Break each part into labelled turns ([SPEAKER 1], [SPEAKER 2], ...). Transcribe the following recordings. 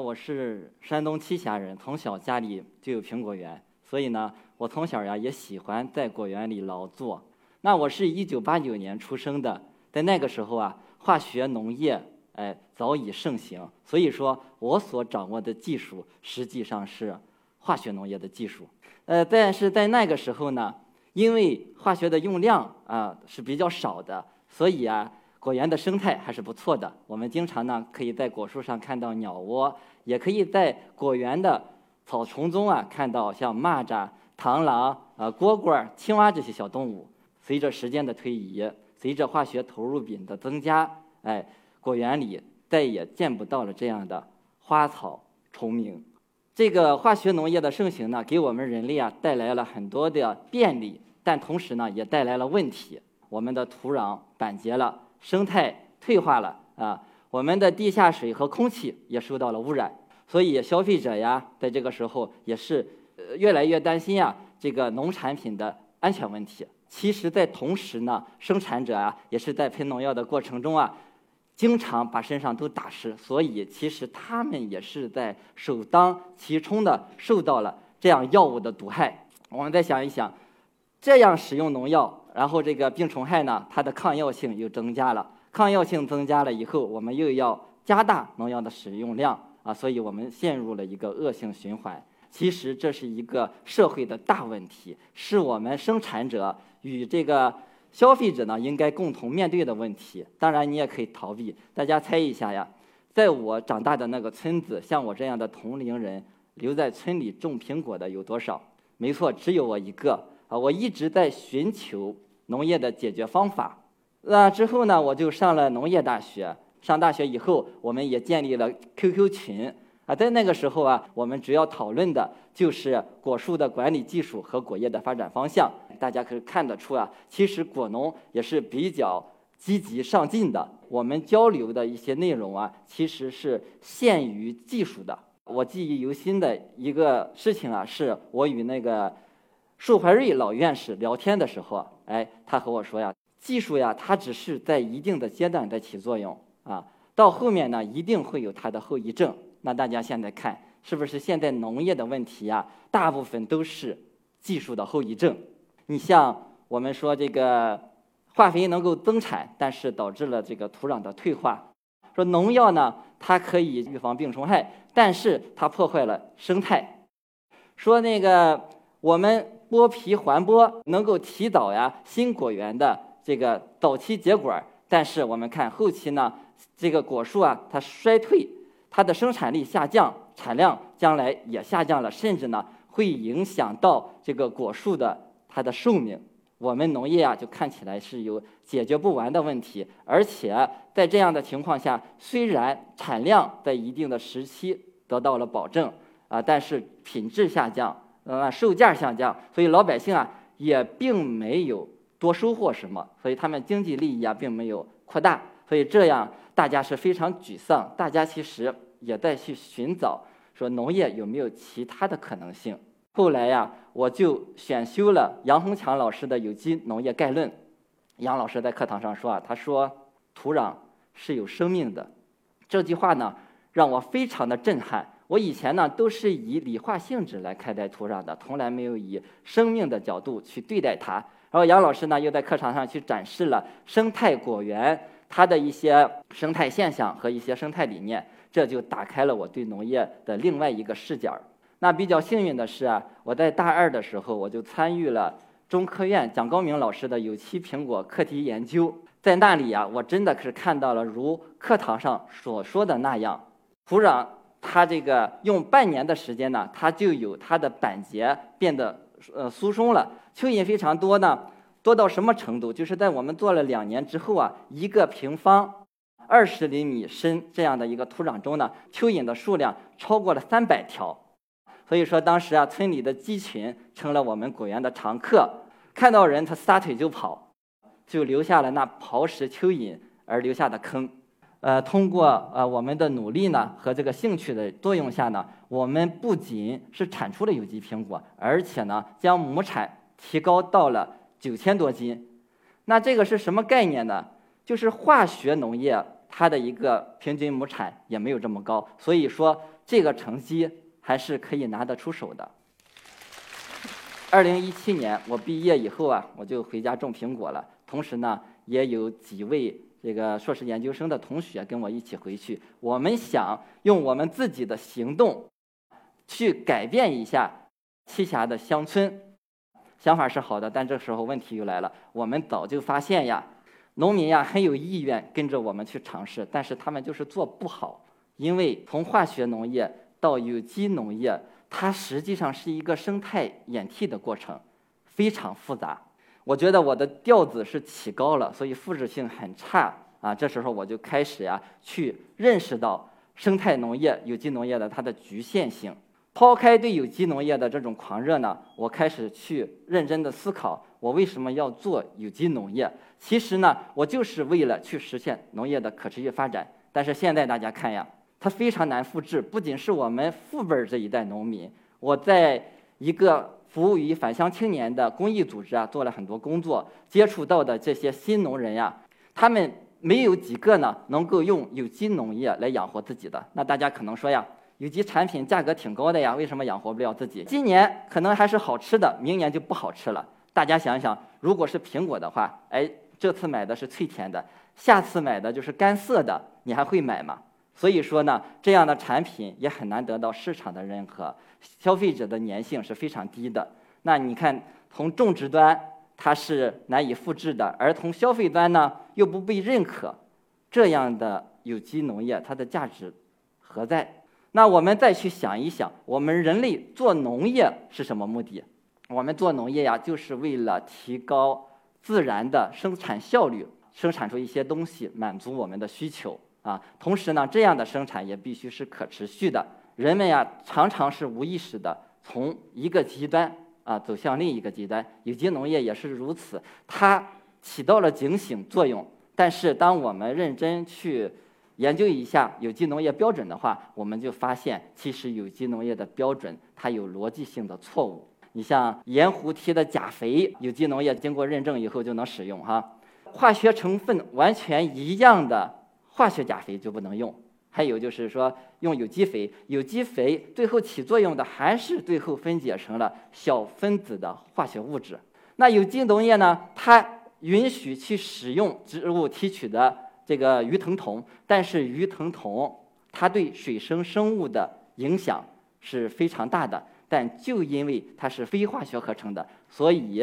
[SPEAKER 1] 我是山东栖霞人，从小家里就有苹果园，所以呢，我从小呀也喜欢在果园里劳作。那我是一九八九年出生的，在那个时候啊，化学农业哎早已盛行，所以说我所掌握的技术实际上是化学农业的技术。呃，但是在那个时候呢，因为化学的用量啊是比较少的，所以啊。果园的生态还是不错的，我们经常呢可以在果树上看到鸟窝，也可以在果园的草丛中啊看到像蚂蚱、螳螂、呃蝈蝈、青蛙这些小动物。随着时间的推移，随着化学投入比的增加，哎，果园里再也见不到了这样的花草虫鸣。这个化学农业的盛行呢，给我们人类啊带来了很多的便利，但同时呢也带来了问题，我们的土壤板结了。生态退化了啊，我们的地下水和空气也受到了污染，所以消费者呀，在这个时候也是呃越来越担心呀，这个农产品的安全问题。其实，在同时呢，生产者啊，也是在喷农药的过程中啊，经常把身上都打湿，所以其实他们也是在首当其冲的受到了这样药物的毒害。我们再想一想，这样使用农药。然后这个病虫害呢，它的抗药性又增加了，抗药性增加了以后，我们又要加大农药的使用量啊，所以我们陷入了一个恶性循环。其实这是一个社会的大问题，是我们生产者与这个消费者呢应该共同面对的问题。当然，你也可以逃避。大家猜一下呀，在我长大的那个村子，像我这样的同龄人留在村里种苹果的有多少？没错，只有我一个啊！我一直在寻求。农业的解决方法，那之后呢，我就上了农业大学。上大学以后，我们也建立了 QQ 群啊。在那个时候啊，我们主要讨论的就是果树的管理技术和果业的发展方向。大家可以看得出啊，其实果农也是比较积极上进的。我们交流的一些内容啊，其实是限于技术的。我记忆犹新的一个事情啊，是我与那个。寿怀瑞老院士聊天的时候啊，哎，他和我说呀，技术呀，它只是在一定的阶段在起作用啊，到后面呢，一定会有它的后遗症。那大家现在看，是不是现在农业的问题呀，大部分都是技术的后遗症？你像我们说这个化肥能够增产，但是导致了这个土壤的退化；说农药呢，它可以预防病虫害，但是它破坏了生态；说那个我们。剥皮还剥能够提早呀新果园的这个早期结果，但是我们看后期呢，这个果树啊它衰退，它的生产力下降，产量将来也下降了，甚至呢会影响到这个果树的它的寿命。我们农业啊就看起来是有解决不完的问题，而且在这样的情况下，虽然产量在一定的时期得到了保证啊，但是品质下降。呃，售价下降，所以老百姓啊也并没有多收获什么，所以他们经济利益啊并没有扩大，所以这样大家是非常沮丧。大家其实也在去寻找说农业有没有其他的可能性。后来呀，我就选修了杨洪强老师的《有机农业概论》。杨老师在课堂上说啊，他说土壤是有生命的，这句话呢让我非常的震撼。我以前呢都是以理化性质来看待土壤的，从来没有以生命的角度去对待它。然后杨老师呢又在课堂上去展示了生态果园它的一些生态现象和一些生态理念，这就打开了我对农业的另外一个视角。那比较幸运的是啊，我在大二的时候我就参与了中科院蒋高明老师的有机苹果课题研究，在那里啊，我真的是看到了如课堂上所说的那样，土壤。它这个用半年的时间呢，它就有它的板结变得呃疏松了，蚯蚓非常多呢，多到什么程度？就是在我们做了两年之后啊，一个平方二十厘米深这样的一个土壤中呢，蚯蚓的数量超过了三百条。所以说当时啊，村里的鸡群成了我们果园的常客，看到人它撒腿就跑，就留下了那刨食蚯蚓而留下的坑。呃，通过呃我们的努力呢和这个兴趣的作用下呢，我们不仅是产出了有机苹果，而且呢将亩产提高到了九千多斤。那这个是什么概念呢？就是化学农业它的一个平均亩产也没有这么高，所以说这个成绩还是可以拿得出手的。二零一七年我毕业以后啊，我就回家种苹果了。同时呢，也有几位这个硕士研究生的同学跟我一起回去。我们想用我们自己的行动，去改变一下栖霞的乡村。想法是好的，但这时候问题又来了。我们早就发现呀，农民呀很有意愿跟着我们去尝试，但是他们就是做不好，因为从化学农业到有机农业。它实际上是一个生态演替的过程，非常复杂。我觉得我的调子是起高了，所以复制性很差啊。这时候我就开始呀，去认识到生态农业、有机农业的它的局限性。抛开对有机农业的这种狂热呢，我开始去认真的思考，我为什么要做有机农业？其实呢，我就是为了去实现农业的可持续发展。但是现在大家看呀。它非常难复制，不仅是我们父辈这一代农民，我在一个服务于返乡青年的公益组织啊，做了很多工作，接触到的这些新农人呀，他们没有几个呢能够用有机农业来养活自己的。那大家可能说呀，有机产品价格挺高的呀，为什么养活不了自己？今年可能还是好吃的，明年就不好吃了。大家想想，如果是苹果的话，哎，这次买的是脆甜的，下次买的就是干涩的，你还会买吗？所以说呢，这样的产品也很难得到市场的认可，消费者的粘性是非常低的。那你看，从种植端它是难以复制的，而从消费端呢又不被认可，这样的有机农业它的价值何在？那我们再去想一想，我们人类做农业是什么目的？我们做农业呀，就是为了提高自然的生产效率，生产出一些东西，满足我们的需求。啊，同时呢，这样的生产也必须是可持续的。人们呀，常常是无意识的从一个极端啊走向另一个极端。有机农业也是如此，它起到了警醒作用。但是，当我们认真去研究一下有机农业标准的话，我们就发现，其实有机农业的标准它有逻辑性的错误。你像盐湖提的钾肥，有机农业经过认证以后就能使用哈，化学成分完全一样的。化学钾肥就不能用，还有就是说用有机肥，有机肥最后起作用的还是最后分解成了小分子的化学物质。那有机农业呢，它允许去使用植物提取的这个鱼藤酮，但是鱼藤酮它对水生生物的影响是非常大的。但就因为它是非化学合成的，所以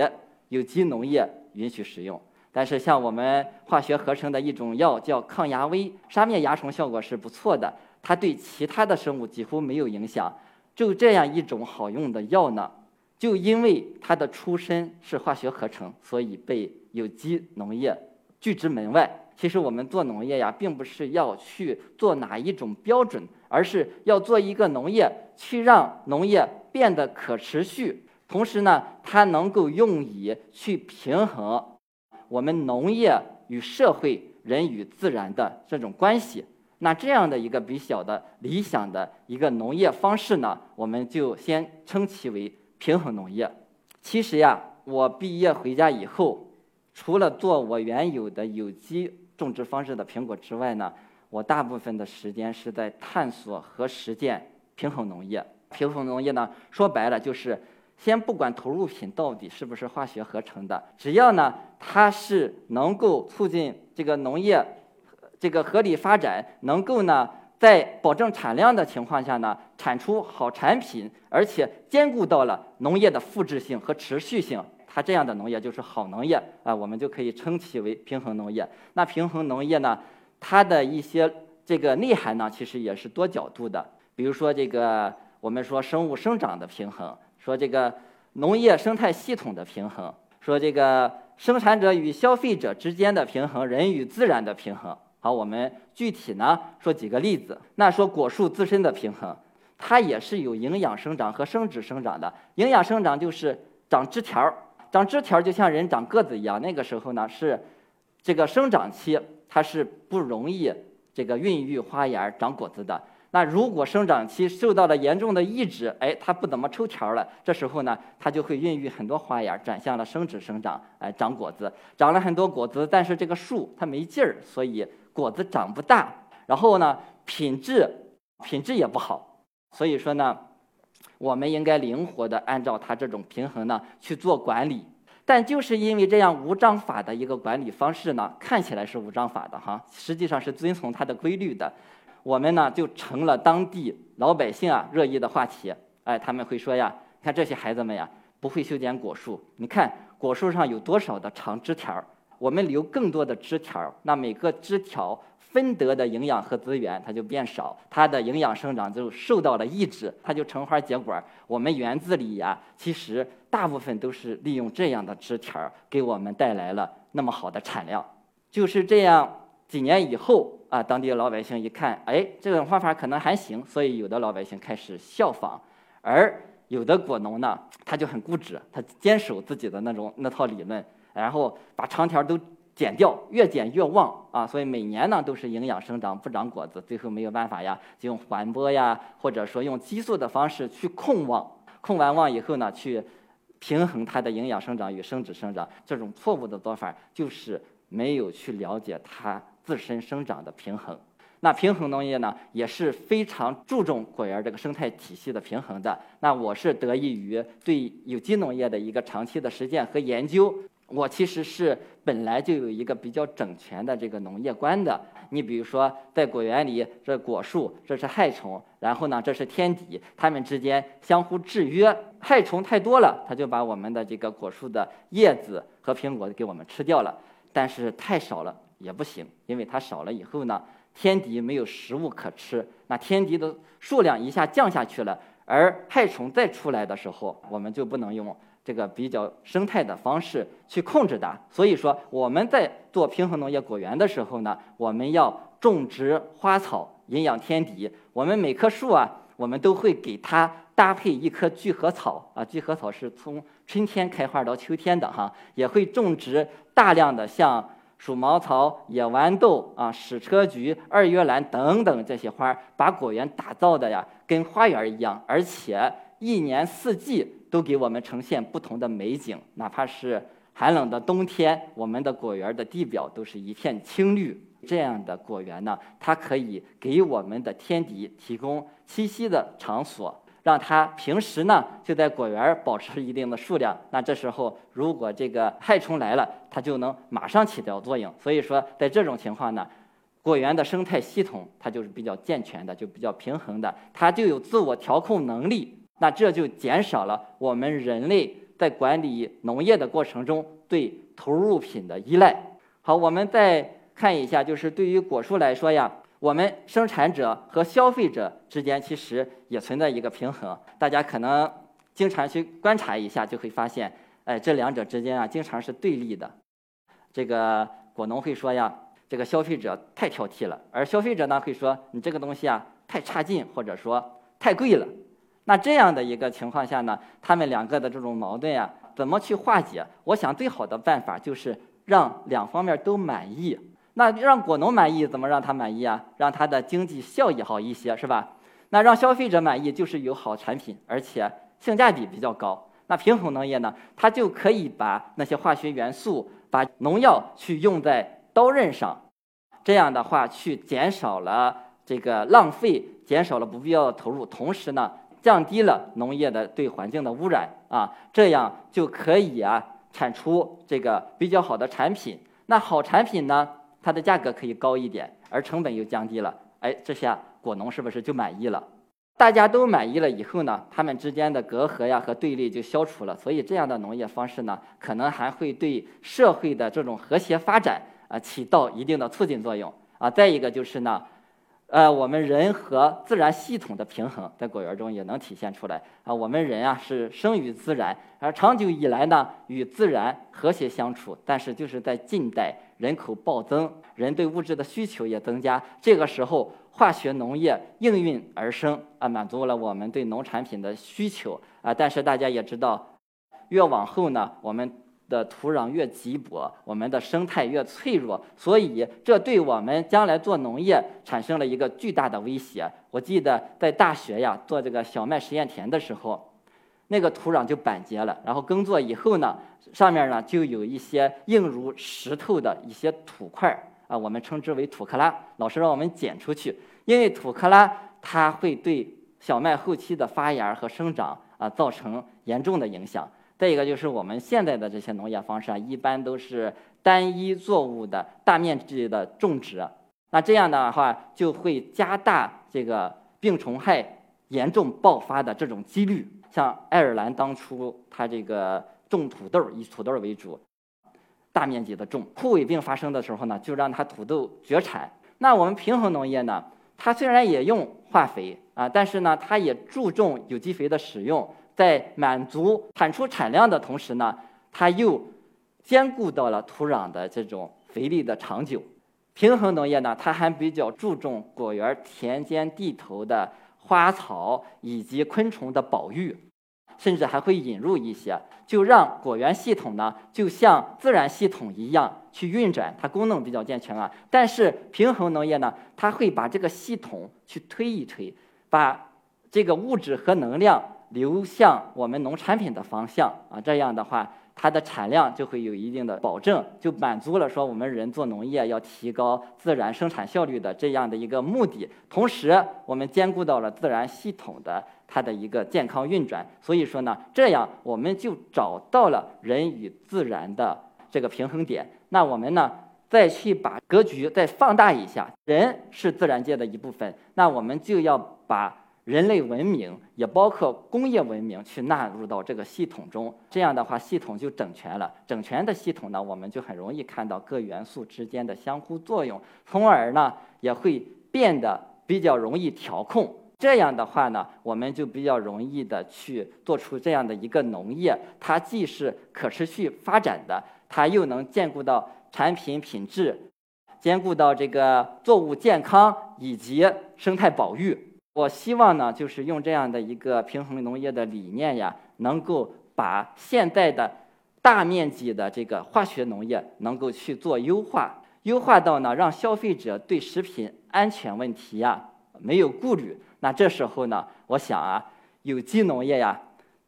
[SPEAKER 1] 有机农业允许使用。但是像我们化学合成的一种药叫抗牙威，杀灭蚜虫效果是不错的，它对其他的生物几乎没有影响。就这样一种好用的药呢，就因为它的出身是化学合成，所以被有机农业拒之门外。其实我们做农业呀，并不是要去做哪一种标准，而是要做一个农业，去让农业变得可持续，同时呢，它能够用以去平衡。我们农业与社会、人与自然的这种关系，那这样的一个比较的理想的一个农业方式呢，我们就先称其为平衡农业。其实呀，我毕业回家以后，除了做我原有的有机种植方式的苹果之外呢，我大部分的时间是在探索和实践平衡农业。平衡农业呢，说白了就是。先不管投入品到底是不是化学合成的，只要呢它是能够促进这个农业这个合理发展，能够呢在保证产量的情况下呢产出好产品，而且兼顾到了农业的复制性和持续性，它这样的农业就是好农业啊，我们就可以称其为平衡农业。那平衡农业呢，它的一些这个内涵呢，其实也是多角度的，比如说这个我们说生物生长的平衡。说这个农业生态系统的平衡，说这个生产者与消费者之间的平衡，人与自然的平衡。好，我们具体呢说几个例子。那说果树自身的平衡，它也是有营养生长和生殖生长的。营养生长就是长枝条儿，长枝条儿就像人长个子一样。那个时候呢是这个生长期，它是不容易这个孕育花芽长果子的。那如果生长期受到了严重的抑制，哎，它不怎么抽条了，这时候呢，它就会孕育很多花芽，转向了生殖生长，哎，长果子，长了很多果子，但是这个树它没劲儿，所以果子长不大，然后呢，品质品质也不好，所以说呢，我们应该灵活的按照它这种平衡呢去做管理。但就是因为这样无章法的一个管理方式呢，看起来是无章法的哈，实际上是遵从它的规律的。我们呢就成了当地老百姓啊热议的话题。哎，他们会说呀，你看这些孩子们呀，不会修剪果树。你看果树上有多少的长枝条？我们留更多的枝条，那每个枝条分得的营养和资源它就变少，它的营养生长就受到了抑制，它就成花结果。我们园子里呀，其实大部分都是利用这样的枝条给我们带来了那么好的产量。就是这样，几年以后啊，当地的老百姓一看，哎，这种方法可能还行，所以有的老百姓开始效仿，而有的果农呢，他就很固执，他坚守自己的那种那套理论。然后把长条都剪掉，越剪越旺啊！所以每年呢都是营养生长不长果子，最后没有办法呀，就用缓播呀，或者说用激素的方式去控旺，控完旺以后呢，去平衡它的营养生长与生殖生长。这种错误的做法就是没有去了解它自身生长的平衡。那平衡农业呢也是非常注重果园这个生态体系的平衡的。那我是得益于对有机农业的一个长期的实践和研究。我其实是本来就有一个比较整全的这个农业观的。你比如说，在果园里，这果树这是害虫，然后呢，这是天敌，它们之间相互制约。害虫太多了，它就把我们的这个果树的叶子和苹果给我们吃掉了。但是太少了也不行，因为它少了以后呢，天敌没有食物可吃，那天敌的数量一下降下去了，而害虫再出来的时候，我们就不能用。这个比较生态的方式去控制它，所以说我们在做平衡农业果园的时候呢，我们要种植花草，营养天敌。我们每棵树啊，我们都会给它搭配一棵聚合草啊，聚合草是从春天开花到秋天的哈，也会种植大量的像鼠毛草、野豌豆啊、矢车菊、二月兰等等这些花，把果园打造的呀跟花园一样，而且一年四季。都给我们呈现不同的美景，哪怕是寒冷的冬天，我们的果园的地表都是一片青绿。这样的果园呢，它可以给我们的天敌提供栖息的场所，让它平时呢就在果园保持一定的数量。那这时候，如果这个害虫来了，它就能马上起到作用。所以说，在这种情况呢，果园的生态系统它就是比较健全的，就比较平衡的，它就有自我调控能力。那这就减少了我们人类在管理农业的过程中对投入品的依赖。好，我们再看一下，就是对于果树来说呀，我们生产者和消费者之间其实也存在一个平衡。大家可能经常去观察一下，就会发现，哎，这两者之间啊，经常是对立的。这个果农会说呀，这个消费者太挑剔了，而消费者呢会说，你这个东西啊太差劲，或者说太贵了。那这样的一个情况下呢，他们两个的这种矛盾呀，怎么去化解？我想最好的办法就是让两方面都满意。那让果农满意，怎么让他满意啊？让他的经济效益好一些，是吧？那让消费者满意，就是有好产品，而且性价比比较高。那平衡农业呢，它就可以把那些化学元素、把农药去用在刀刃上，这样的话去减少了这个浪费，减少了不必要的投入，同时呢。降低了农业的对环境的污染啊，这样就可以啊产出这个比较好的产品。那好产品呢，它的价格可以高一点，而成本又降低了。哎，这下果农是不是就满意了？大家都满意了以后呢，他们之间的隔阂呀和对立就消除了。所以这样的农业方式呢，可能还会对社会的这种和谐发展啊起到一定的促进作用啊。再一个就是呢。呃，我们人和自然系统的平衡在果园中也能体现出来啊。我们人啊是生于自然，而长久以来呢与自然和谐相处。但是就是在近代人口暴增，人对物质的需求也增加，这个时候化学农业应运而生啊，满足了我们对农产品的需求啊。但是大家也知道，越往后呢，我们。的土壤越瘠薄，我们的生态越脆弱，所以这对我们将来做农业产生了一个巨大的威胁。我记得在大学呀做这个小麦实验田的时候，那个土壤就板结了，然后耕作以后呢，上面呢就有一些硬如石头的一些土块啊，我们称之为土克拉。老师让我们捡出去，因为土克拉它会对小麦后期的发芽和生长啊造成严重的影响。再一个就是我们现在的这些农业方式啊，一般都是单一作物的大面积的种植，那这样的话就会加大这个病虫害严重爆发的这种几率。像爱尔兰当初它这个种土豆，以土豆为主，大面积的种，枯萎病发生的时候呢，就让它土豆绝产。那我们平衡农业呢，它虽然也用化肥啊，但是呢，它也注重有机肥的使用。在满足产出产量的同时呢，它又兼顾到了土壤的这种肥力的长久。平衡农业呢，它还比较注重果园田间地头的花草以及昆虫的保育，甚至还会引入一些，就让果园系统呢，就像自然系统一样去运转，它功能比较健全啊。但是平衡农业呢，它会把这个系统去推一推，把这个物质和能量。流向我们农产品的方向啊，这样的话，它的产量就会有一定的保证，就满足了说我们人做农业要提高自然生产效率的这样的一个目的。同时，我们兼顾到了自然系统的它的一个健康运转。所以说呢，这样我们就找到了人与自然的这个平衡点。那我们呢，再去把格局再放大一下，人是自然界的一部分，那我们就要把。人类文明也包括工业文明去纳入到这个系统中，这样的话系统就整全了。整全的系统呢，我们就很容易看到各元素之间的相互作用，从而呢也会变得比较容易调控。这样的话呢，我们就比较容易的去做出这样的一个农业，它既是可持续发展的，它又能兼顾到产品品质，兼顾到这个作物健康以及生态保育。我希望呢，就是用这样的一个平衡农业的理念呀，能够把现在的大面积的这个化学农业能够去做优化，优化到呢，让消费者对食品安全问题呀没有顾虑。那这时候呢，我想啊，有机农业呀，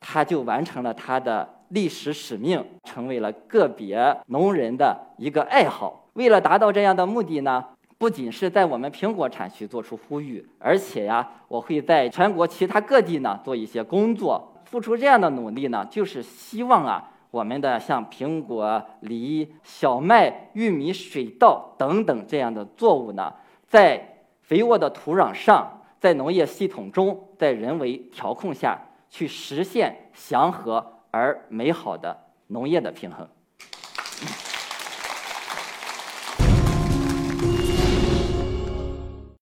[SPEAKER 1] 它就完成了它的历史使命，成为了个别农人的一个爱好。为了达到这样的目的呢。不仅是在我们苹果产区做出呼吁，而且呀，我会在全国其他各地呢做一些工作，付出这样的努力呢，就是希望啊，我们的像苹果、梨、小麦、玉米、水稻等等这样的作物呢，在肥沃的土壤上，在农业系统中，在人为调控下去实现祥和而美好的农业的平衡。